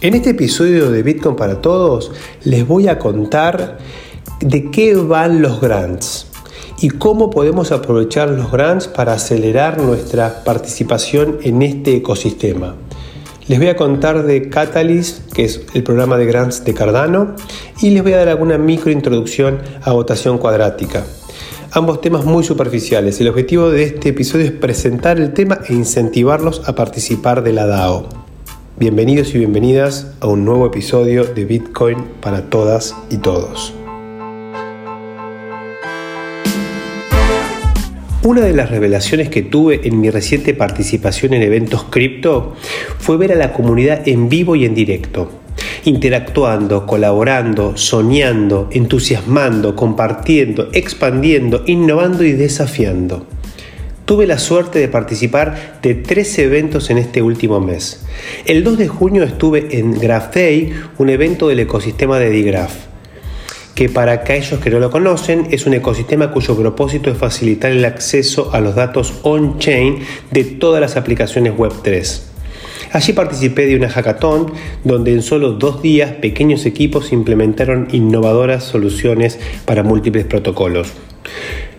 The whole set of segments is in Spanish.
En este episodio de Bitcoin para Todos les voy a contar de qué van los grants y cómo podemos aprovechar los grants para acelerar nuestra participación en este ecosistema. Les voy a contar de Catalyst, que es el programa de grants de Cardano, y les voy a dar alguna microintroducción a votación cuadrática. Ambos temas muy superficiales. El objetivo de este episodio es presentar el tema e incentivarlos a participar de la DAO. Bienvenidos y bienvenidas a un nuevo episodio de Bitcoin para todas y todos. Una de las revelaciones que tuve en mi reciente participación en eventos cripto fue ver a la comunidad en vivo y en directo, interactuando, colaborando, soñando, entusiasmando, compartiendo, expandiendo, innovando y desafiando. Tuve la suerte de participar de tres eventos en este último mes. El 2 de junio estuve en GraphDay, un evento del ecosistema de Digraph, que para aquellos que no lo conocen es un ecosistema cuyo propósito es facilitar el acceso a los datos on-chain de todas las aplicaciones Web3. Allí participé de una hackathon donde en solo dos días pequeños equipos implementaron innovadoras soluciones para múltiples protocolos.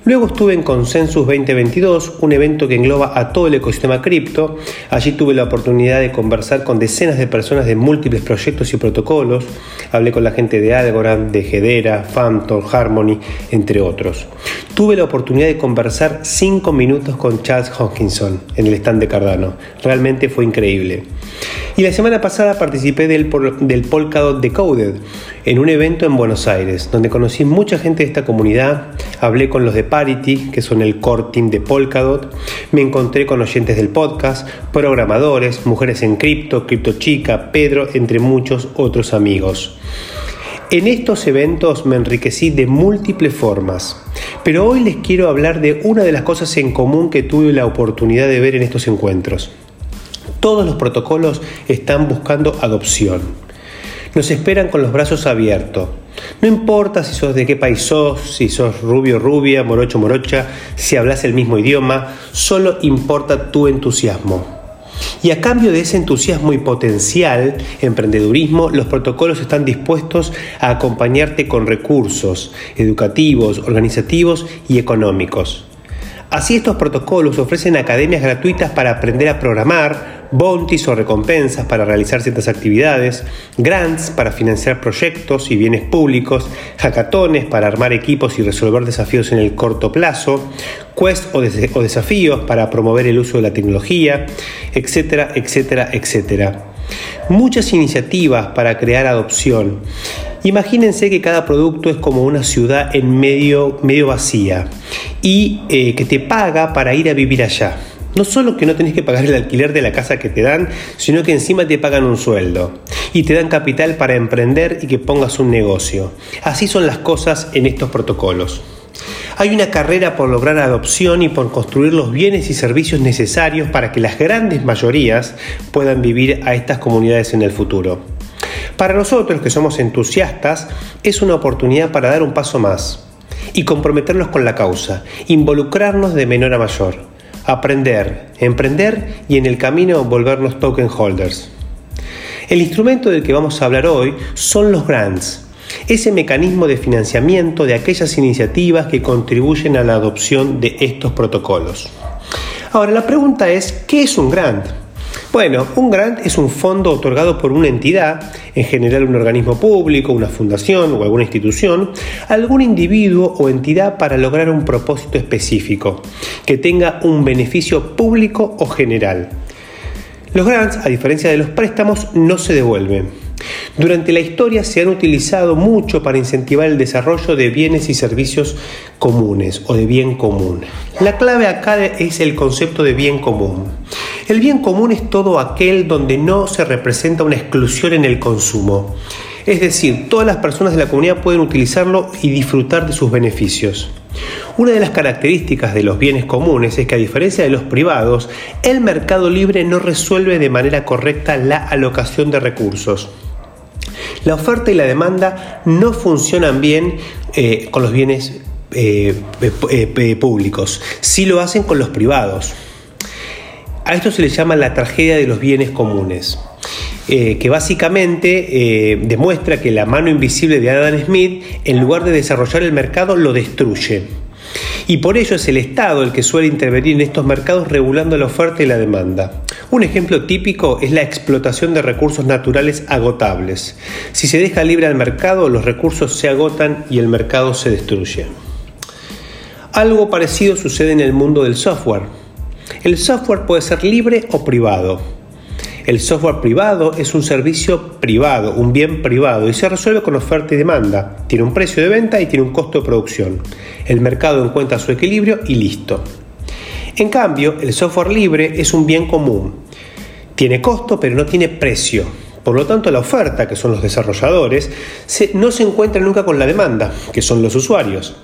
Luego estuve en Consensus 2022, un evento que engloba a todo el ecosistema cripto. Allí tuve la oportunidad de conversar con decenas de personas de múltiples proyectos y protocolos. Hablé con la gente de Algorand, de Hedera, Phantom, Harmony, entre otros. Tuve la oportunidad de conversar cinco minutos con Charles Hoskinson en el stand de Cardano. Realmente fue increíble. Y la semana pasada participé del, Polkadot Decoded en un evento en Buenos Aires, donde conocí mucha gente de esta comunidad, hablé con los de Parity, que son el core team de Polkadot, me encontré con oyentes del podcast, programadores, mujeres en cripto, cripto chica, Pedro, entre muchos otros amigos. En estos eventos me enriquecí de múltiples formas, pero hoy les quiero hablar de una de las cosas en común que tuve la oportunidad de ver en estos encuentros. Todos los protocolos están buscando adopción. Nos esperan con los brazos abiertos. No importa si sos de qué país sos, si sos rubio, rubia, morocho, morocha, si hablas el mismo idioma, solo importa tu entusiasmo. Y a cambio de ese entusiasmo y potencial emprendedurismo, los protocolos están dispuestos a acompañarte con recursos educativos, organizativos y económicos. Así estos protocolos ofrecen academias gratuitas para aprender a programar, bounties o recompensas para realizar ciertas actividades, grants para financiar proyectos y bienes públicos, hackatones para armar equipos y resolver desafíos en el corto plazo, quests o, desafíos para promover el uso de la tecnología, etcétera, etcétera, etcétera. Muchas iniciativas para crear adopción Imagínense que cada producto es como una ciudad en medio, medio vacía y eh, que te paga para ir a vivir allá. No solo que no tenés que pagar el alquiler de la casa que te dan, sino que encima te pagan un sueldo y te dan capital para emprender y que pongas un negocio. Así son las cosas en estos protocolos. Hay una carrera por lograr adopción y por construir los bienes y servicios necesarios para que las grandes mayorías puedan vivir a estas comunidades en el futuro. Para nosotros que somos entusiastas, es una oportunidad para dar un paso más y comprometernos con la causa, involucrarnos de menor a mayor, aprender, emprender y en el camino volvernos token holders. El instrumento del que vamos a hablar hoy son los grants, ese mecanismo de financiamiento de aquellas iniciativas que contribuyen a la adopción de estos protocolos. Ahora, la pregunta es, ¿qué es un grant? Bueno, un grant es un fondo otorgado por una entidad, en general un organismo público, una fundación o alguna institución, a algún individuo o entidad para lograr un propósito específico, que tenga un beneficio público o general. Los grants, a diferencia de los préstamos, no se devuelven. Durante la historia se han utilizado mucho para incentivar el desarrollo de bienes y servicios comunes o de bien común. La clave acá es el concepto de bien común. El bien común es todo aquel donde no se representa una exclusión en el consumo. Es decir, todas las personas de la comunidad pueden utilizarlo y disfrutar de sus beneficios. Una de las características de los bienes comunes es que a diferencia de los privados, el mercado libre no resuelve de manera correcta la alocación de recursos. La oferta y la demanda no funcionan bien eh, con los bienes eh, eh, públicos, sí lo hacen con los privados. A esto se le llama la tragedia de los bienes comunes. que básicamente demuestra que la mano invisible de Adam Smith, en lugar de desarrollar el mercado, lo destruye. Y por ello es el Estado el que suele intervenir en estos mercados regulando la oferta y la demanda. Un ejemplo típico es la explotación de recursos naturales agotables. Si se deja libre al mercado, los recursos se agotan y el mercado se destruye. Algo parecido sucede en el mundo del software. El software puede ser libre o privado. El software privado es un servicio privado, un bien privado, y se resuelve con oferta y demanda. Tiene un precio de venta y tiene un costo de producción. El mercado encuentra su equilibrio y listo. En cambio, el software libre es un bien común. Tiene costo pero no tiene precio. Por lo tanto, la oferta, que son los desarrolladores, no se encuentra nunca con la demanda, que son los usuarios.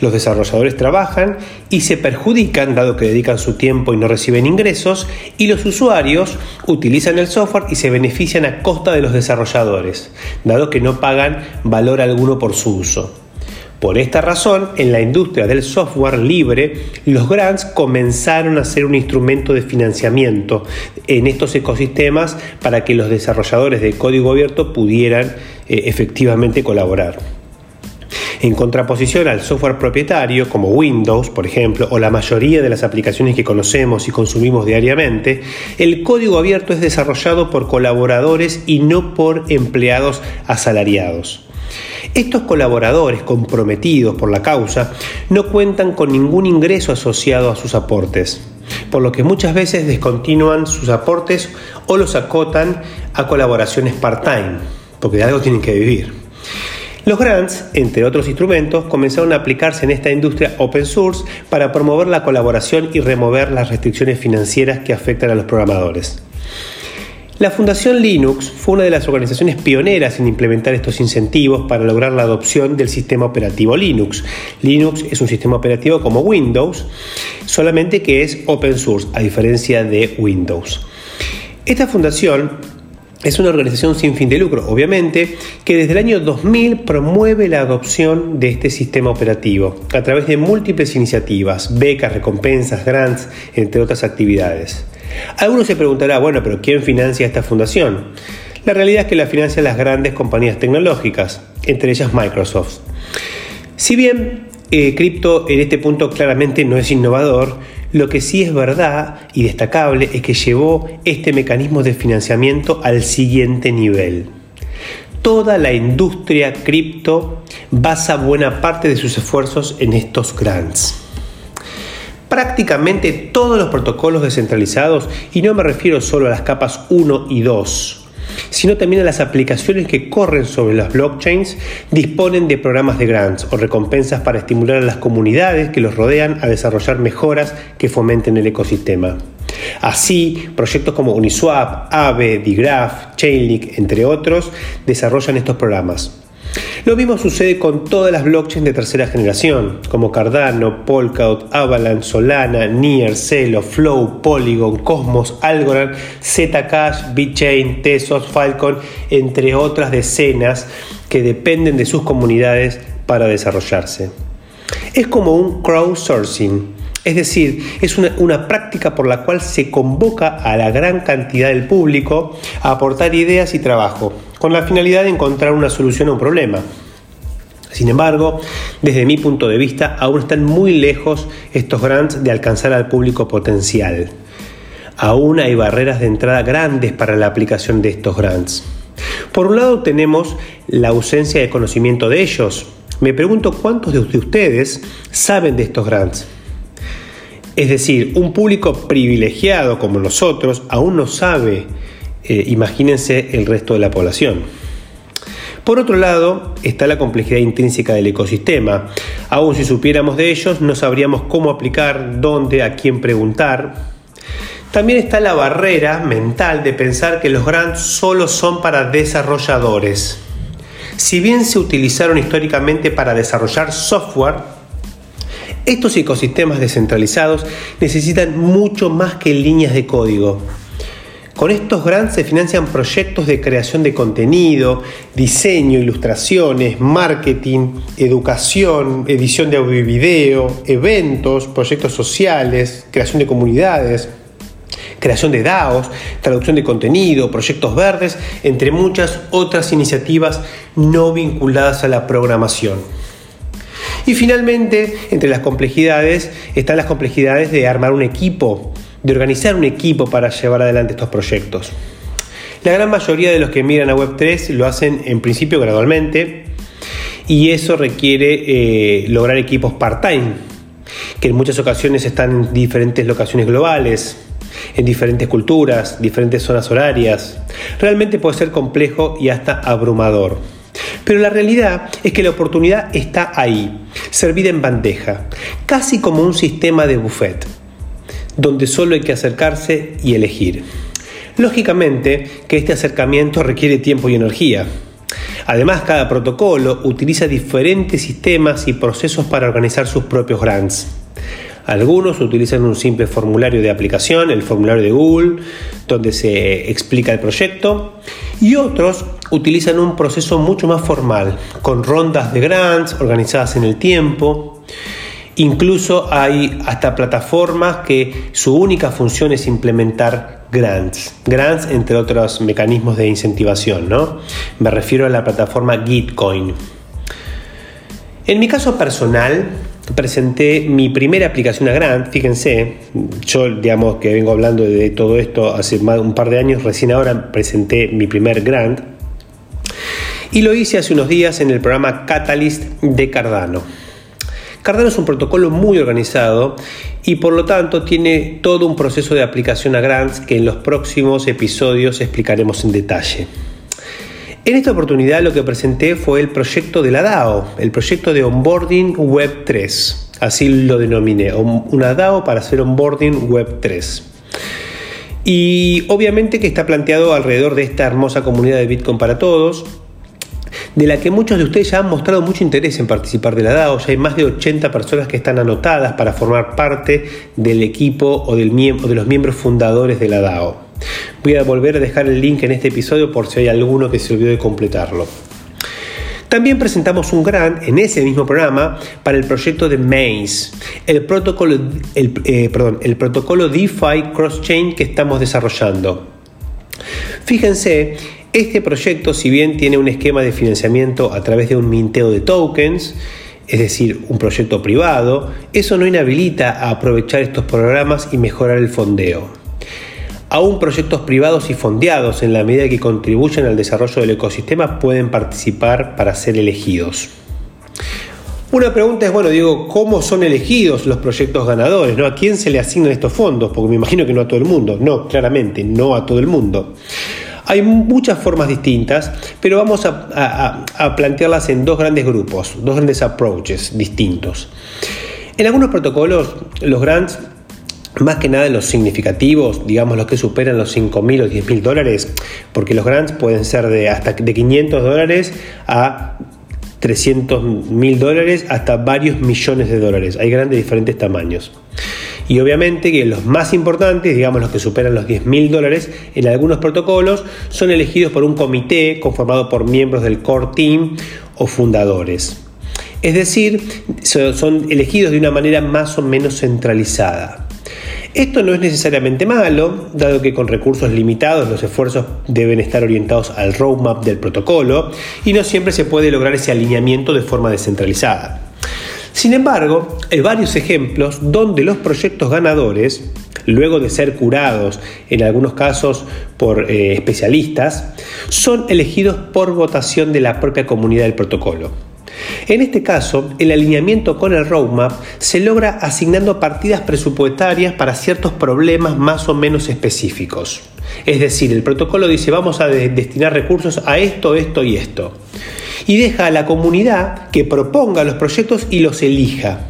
Los desarrolladores trabajan y se perjudican dado que dedican su tiempo y no reciben ingresos, y los usuarios utilizan el software y se benefician a costa de los desarrolladores, dado que no pagan valor alguno por su uso. Por esta razón, en la industria del software libre, los grants comenzaron a ser un instrumento de financiamiento en estos ecosistemas para que los desarrolladores de código abierto pudieran eh, efectivamente colaborar. En contraposición al software propietario, como Windows, por ejemplo, o la mayoría de las aplicaciones que conocemos y consumimos diariamente, el código abierto es desarrollado por colaboradores y no por empleados asalariados. Estos colaboradores comprometidos por la causa no cuentan con ningún ingreso asociado a sus aportes, por lo que muchas veces descontinúan sus aportes o los acotan a colaboraciones part-time, porque de algo tienen que vivir. Los grants, entre otros instrumentos, comenzaron a aplicarse en esta industria open source para promover la colaboración y remover las restricciones financieras que afectan a los programadores. La Fundación Linux fue una de las organizaciones pioneras en implementar estos incentivos para lograr la adopción del sistema operativo Linux. Linux es un sistema operativo como Windows, solamente que es open source, a diferencia de Windows. Esta fundación es una organización sin fin de lucro, obviamente, que desde el año 2000 promueve la adopción de este sistema operativo a través de múltiples iniciativas, becas, recompensas, grants, entre otras actividades. Algunos se preguntará, bueno, pero ¿quién financia esta fundación? La realidad es que la financian las grandes compañías tecnológicas, entre ellas Microsoft. Si bien eh, cripto en este punto claramente no es innovador, lo que sí es verdad y destacable es que llevó este mecanismo de financiamiento al siguiente nivel. Toda la industria cripto basa buena parte de sus esfuerzos en estos grants. Prácticamente todos los protocolos descentralizados, y no me refiero solo a las capas 1 y 2, sino también a las aplicaciones que corren sobre las blockchains, disponen de programas de grants o recompensas para estimular a las comunidades que los rodean a desarrollar mejoras que fomenten el ecosistema. Así, proyectos como Uniswap, Aave, Digraph, Chainlink, entre otros, desarrollan estos programas. Lo mismo sucede con todas las blockchains de tercera generación, como Cardano, Polkadot, Avalanche, Solana, Near, Celo, Flow, Polygon, Cosmos, Algorand, Zcash, BitChain, Tesos, Falcon, entre otras decenas que dependen de sus comunidades para desarrollarse. Es como un crowdsourcing, es decir, es una, una, práctica por la cual se convoca a la gran cantidad del público a aportar ideas y trabajo, con la finalidad de encontrar una solución a un problema. Sin embargo, desde mi punto de vista, aún están muy lejos estos grants de alcanzar al público potencial. Aún hay barreras de entrada grandes para la aplicación de estos grants. Por un lado tenemos la ausencia de conocimiento de ellos. Me pregunto cuántos de ustedes saben de estos grants. Es decir, un público privilegiado como nosotros aún no sabe, eh, imagínense el resto de la población. Por otro lado, está la complejidad intrínseca del ecosistema. Aún si supiéramos de ellos, no sabríamos cómo aplicar, dónde, a quién preguntar. También está la barrera mental de pensar que los grants solo son para desarrolladores. Si bien se utilizaron históricamente para desarrollar software, estos ecosistemas descentralizados necesitan mucho más que líneas de código. Con estos grants se financian proyectos de creación de contenido, diseño, ilustraciones, marketing, educación, edición de audio y video, eventos, proyectos sociales, creación de comunidades, creación de DAOs, traducción de contenido, proyectos verdes, entre muchas otras iniciativas no vinculadas a la programación. Y finalmente, entre las complejidades están las complejidades de armar un equipo, de organizar un equipo para llevar adelante estos proyectos. La gran mayoría de los que miran a Web3 lo hacen en principio gradualmente y eso requiere eh, lograr equipos part-time, que en muchas ocasiones están en diferentes locaciones globales, en diferentes culturas, diferentes zonas horarias. Realmente puede ser complejo y hasta abrumador. Pero la realidad es que la oportunidad está ahí, servida en bandeja, casi como un sistema de buffet, donde solo hay que acercarse y elegir. Lógicamente que este acercamiento requiere tiempo y energía. Además, cada protocolo utiliza diferentes sistemas y procesos para organizar sus propios grants. Algunos utilizan un simple formulario de aplicación, el formulario de Google, donde se explica el proyecto, y otros utilizan un proceso mucho más formal, con rondas de grants organizadas en el tiempo. Incluso hay hasta plataformas que su única función es implementar grants. Grants entre otros mecanismos de incentivación, ¿no? Me refiero a la plataforma Gitcoin. En mi caso personal, presenté mi primera aplicación a Grant, fíjense, yo digamos que vengo hablando de todo esto hace un par de años, recién ahora presenté mi primer Grant y lo hice hace unos días en el programa Catalyst de Cardano. Cardano es un protocolo muy organizado y por lo tanto tiene todo un proceso de aplicación a grants que en los próximos episodios explicaremos en detalle. En esta oportunidad lo que presenté fue el proyecto de la DAO, el proyecto de Onboarding Web 3. Así lo denominé, una DAO para hacer Onboarding Web 3. Y obviamente que está planteado alrededor de esta hermosa comunidad de Bitcoin para todos, de la que muchos de ustedes ya han mostrado mucho interés en participar de la DAO. Ya hay más de 80 personas que están anotadas para formar parte del equipo o, del o de los miembros fundadores de la DAO. Voy a volver a dejar el link en este episodio por si hay alguno que se olvidó de completarlo. También presentamos un grant en ese mismo programa para el proyecto de Maze, el protocolo, eh, perdón, el protocolo DeFi Cross-Chain que estamos desarrollando. Fíjense, este proyecto, si bien tiene un esquema de financiamiento a través de un minteo de tokens, es decir, un proyecto privado, eso no inhabilita a aprovechar estos programas y mejorar el fondeo aún proyectos privados y fondeados en la medida que contribuyen al desarrollo del ecosistema pueden participar para ser elegidos. Una pregunta es, bueno, digo, ¿cómo son elegidos los proyectos ganadores? ¿no? ¿A quién se le asignan estos fondos? Porque me imagino que no a todo el mundo. No, claramente, no a todo el mundo. Hay muchas formas distintas, pero vamos a, plantearlas en dos grandes grupos, dos grandes approaches distintos. En algunos protocolos, los grants más que nada los significativos, digamos los que superan los 5.000 o 10.000 dólares, porque los grants pueden ser de hasta de 500 dólares a 300.000 dólares hasta varios millones de dólares. Hay grandes diferentes tamaños. Y obviamente que los más importantes, digamos los que superan los 10.000 dólares, en algunos protocolos son elegidos por un comité conformado por miembros del core team o fundadores. Es decir, son elegidos de una manera más o menos centralizada. Esto no es necesariamente malo, dado que con recursos limitados los esfuerzos deben estar orientados al roadmap del protocolo y no siempre se puede lograr ese alineamiento de forma descentralizada. Sin embargo, hay varios ejemplos donde los proyectos ganadores, luego de ser curados en algunos casos por eh, especialistas, son elegidos por votación de la propia comunidad del protocolo. En este caso, el alineamiento con el roadmap se logra asignando partidas presupuestarias para ciertos problemas más o menos específicos. Es decir, el protocolo dice vamos a destinar recursos a esto, esto y esto. Y deja a la comunidad que proponga los proyectos y los elija.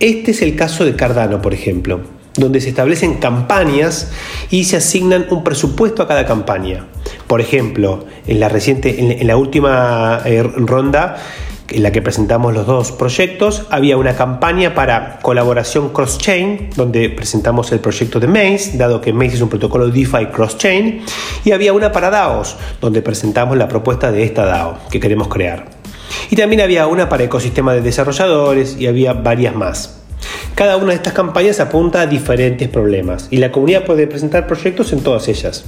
Este es el caso de Cardano, por ejemplo, donde se establecen campañas y se asignan un presupuesto a cada campaña. Por ejemplo, en la reciente, en la última eh, ronda en la que presentamos los dos proyectos, había una campaña para colaboración cross-chain, donde presentamos el proyecto de Maze, dado que Maze es un protocolo DeFi cross-chain, y había una para DAOs, donde presentamos la propuesta de esta DAO que queremos crear. Y también había una para ecosistema de desarrolladores y había varias más. Cada una de estas campañas apunta a diferentes problemas y la comunidad puede presentar proyectos en todas ellas.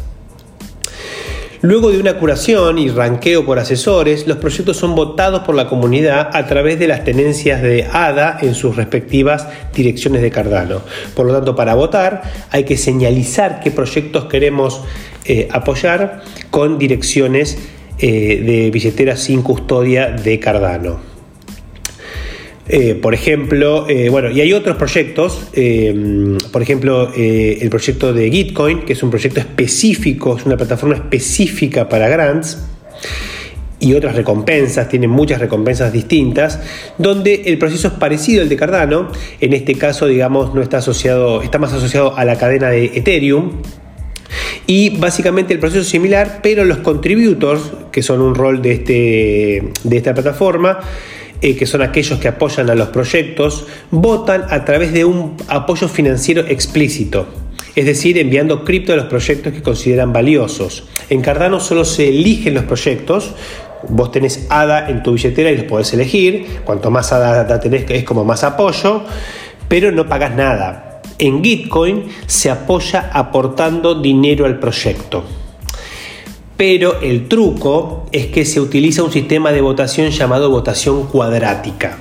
Luego de una curación y ranqueo por asesores, los proyectos son votados por la comunidad a través de las tenencias de ADA en sus respectivas direcciones de Cardano. Por lo tanto, para votar hay que señalizar qué proyectos queremos eh, apoyar con direcciones eh, de billeteras sin custodia de Cardano. Eh, por ejemplo, eh, bueno, y hay otros proyectos, eh, por ejemplo, el proyecto de Gitcoin, que es un proyecto específico, es una plataforma específica para grants y otras recompensas, tiene muchas recompensas distintas, donde el proceso es parecido al de Cardano, en este caso, digamos, no está asociado, está más asociado a la cadena de Ethereum, y básicamente el proceso es similar, pero los contributors, que son un rol de, este, de esta plataforma, eh, que son aquellos que apoyan a los proyectos, votan a través de un apoyo financiero explícito, es decir, enviando cripto a los proyectos que consideran valiosos. En Cardano solo se eligen los proyectos, vos tenés ADA en tu billetera y los podés elegir, cuanto más ADA tenés es como más apoyo, pero no pagas nada. En Gitcoin se apoya aportando dinero al proyecto pero el truco es que se utiliza un sistema de votación llamado votación cuadrática,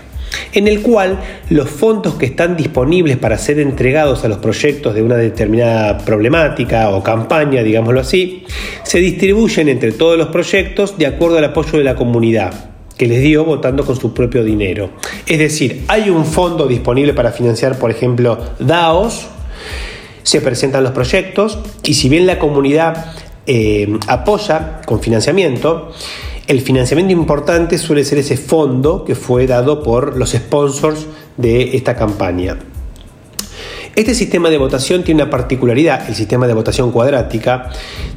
en el cual los fondos que están disponibles para ser entregados a los proyectos de una determinada problemática o campaña, digámoslo así, se distribuyen entre todos los proyectos de acuerdo al apoyo de la comunidad que les dio votando con su propio dinero. Es decir, hay un fondo disponible para financiar, por ejemplo, DAOs, se presentan los proyectos y si bien la comunidad eh, apoya con financiamiento. El financiamiento importante suele ser ese fondo que fue dado por los sponsors de esta campaña. Este sistema de votación tiene una particularidad, el sistema de votación cuadrática,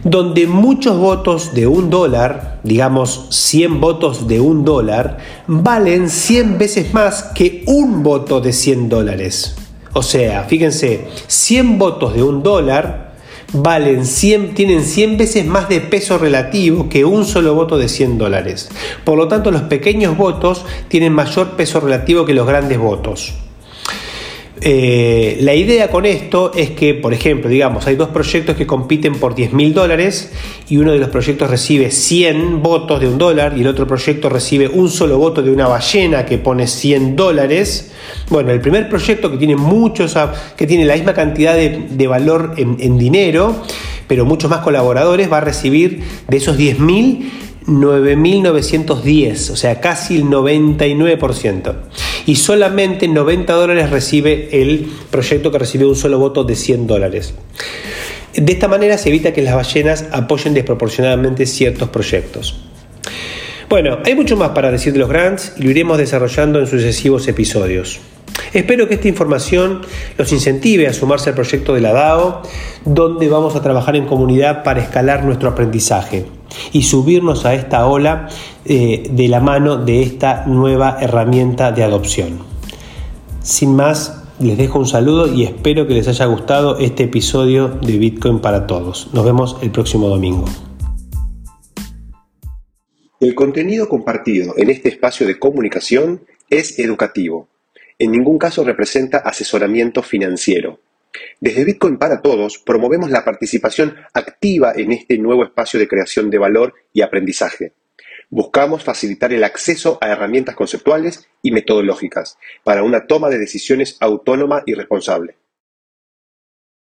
donde muchos votos de un dólar, digamos 100 votos de un dólar, valen 100 veces más que un voto de 100 dólares. O sea, fíjense, 100 votos de un dólar valen 100, tienen 100 veces más de peso relativo que un solo voto de 100 dólares. Por lo tanto, los pequeños votos tienen mayor peso relativo que los grandes votos. Eh, la idea con esto es que, por ejemplo, digamos, hay dos proyectos que compiten por 10 mil dólares y uno de los proyectos recibe 100 votos de un dólar y el otro proyecto recibe un solo voto de una ballena que pone 100 dólares. Bueno, el primer proyecto que tiene muchos, que tiene la misma cantidad de, valor en, en dinero, pero muchos más colaboradores, va a recibir de esos 10 mil 9.910, o sea, casi el 99%. Y solamente 90 dólares recibe el proyecto que recibe un solo voto de 100 dólares. De esta manera se evita que las ballenas apoyen desproporcionadamente ciertos proyectos. Bueno, hay mucho más para decir de los grants y lo iremos desarrollando en sucesivos episodios. Espero que esta información los incentive a sumarse al proyecto de la DAO, donde vamos a trabajar en comunidad para escalar nuestro aprendizaje y subirnos a esta ola eh, de la mano de esta nueva herramienta de adopción. Sin más, les dejo un saludo y espero que les haya gustado este episodio de Bitcoin para todos. Nos vemos el próximo domingo. El contenido compartido en este espacio de comunicación es educativo en ningún caso representa asesoramiento financiero. Desde Bitcoin para Todos promovemos la participación activa en este nuevo espacio de creación de valor y aprendizaje. Buscamos facilitar el acceso a herramientas conceptuales y metodológicas para una toma de decisiones autónoma y responsable.